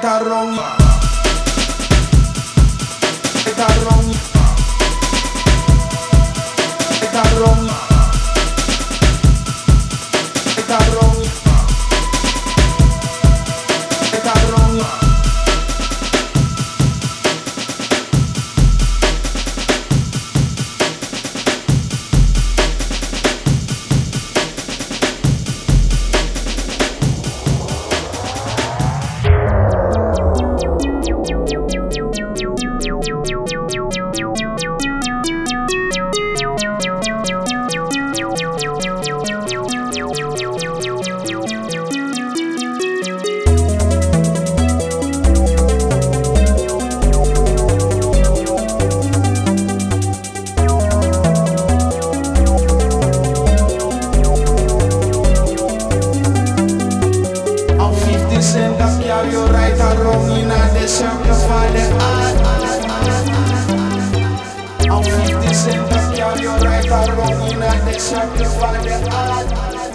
right or carry you right or wrong in the circle for the art. I'm 50 cent that carry you right or wrong in the circle for the art.